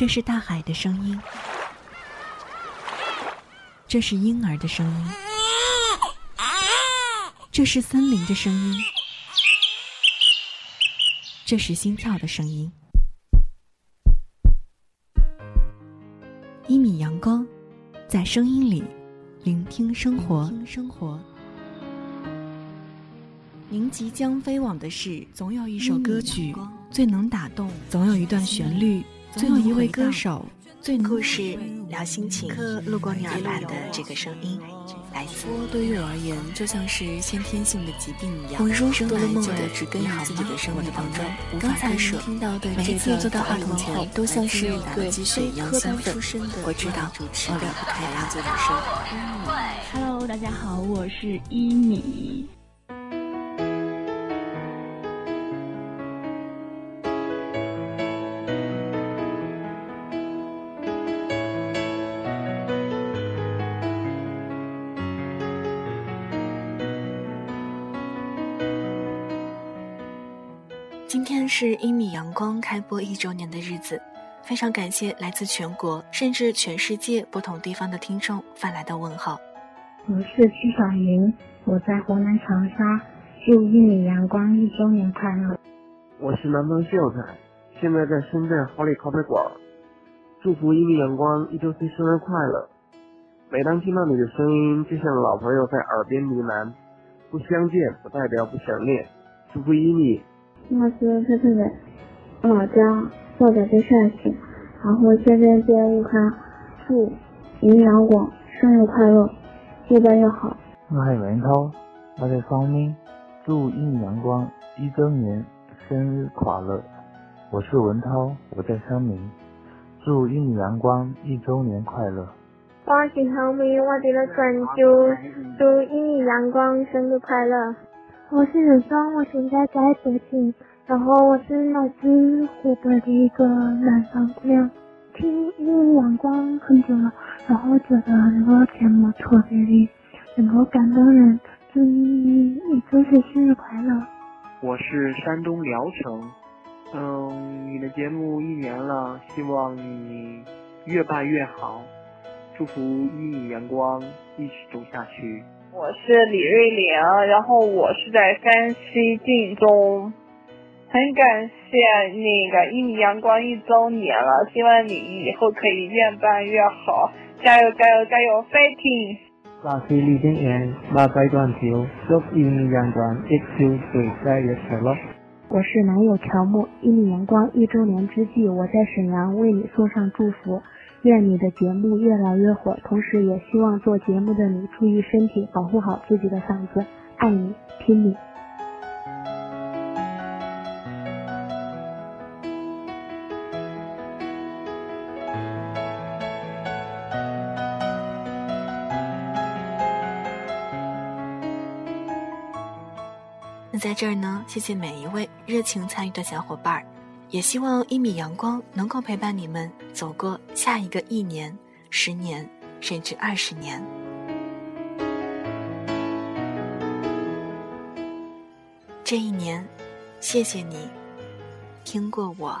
这是大海的声音，这是婴儿的声音，这是森林的声音，这是心跳的声音。一米阳光，在声音里聆听生活。生活。您即将飞往的是，总有一首歌曲最能打动，总有一段旋律，总有一位歌手最能故事聊心情，路过你耳畔的这个声音，来自。对于我而言，就像是先天性的疾病一样，生来就只根于自己的生活当中，无法割舍。每一次坐到话筒前，都像是一个鸡血一样兴奋。我知道，我离不开他做的声。Hello，大家好，我是一米。是一米阳光开播一周年的日子，非常感谢来自全国甚至全世界不同地方的听众发来的问候。我是曲小云，我在湖南长沙，祝一米阳光一周年快乐。我是南方秀才，现在在深圳好礼咖啡馆，祝福一米阳光一周岁生日快乐。每当听到你的声音，就像老朋友在耳边呢喃，不相见不代表不想念，祝福一米。我是特特的老家，我在这陕西，然后这边接一块，祝营阳广生日快乐，越办越好。我是文涛，我在方面，祝应阳光一周年生日快乐。我是文涛，我在昌明，祝应阳光一周年快乐。我是小明，我在泉州，祝应阳光生日快乐。我是任双，我现在在北京，然后我是来自湖北的一个南方姑娘，听《一阳光》很久了，然后觉得这个节目特别的能够感动人，祝你一周岁生日快乐。我是山东聊城，嗯，你的节目一年了，希望你越办越好，祝福一米阳光一起走下去。我是李瑞玲，然后我是在山西晋中，很感谢那个一米阳光一周年了，希望你以后可以越办越好，加油加油加油，fighting！我是李金岩，马仔断桥，祝一米阳光一周岁生日快乐。我是男友乔木，一米阳光一周年之际，我在沈阳为你送上祝福。愿你的节目越来越火，同时也希望做节目的你注意身体，保护好自己的嗓子。爱你，听你。那在这儿呢，谢谢每一位热情参与的小伙伴儿。也希望一米阳光能够陪伴你们走过下一个一年、十年，甚至二十年。这一年，谢谢你听过我。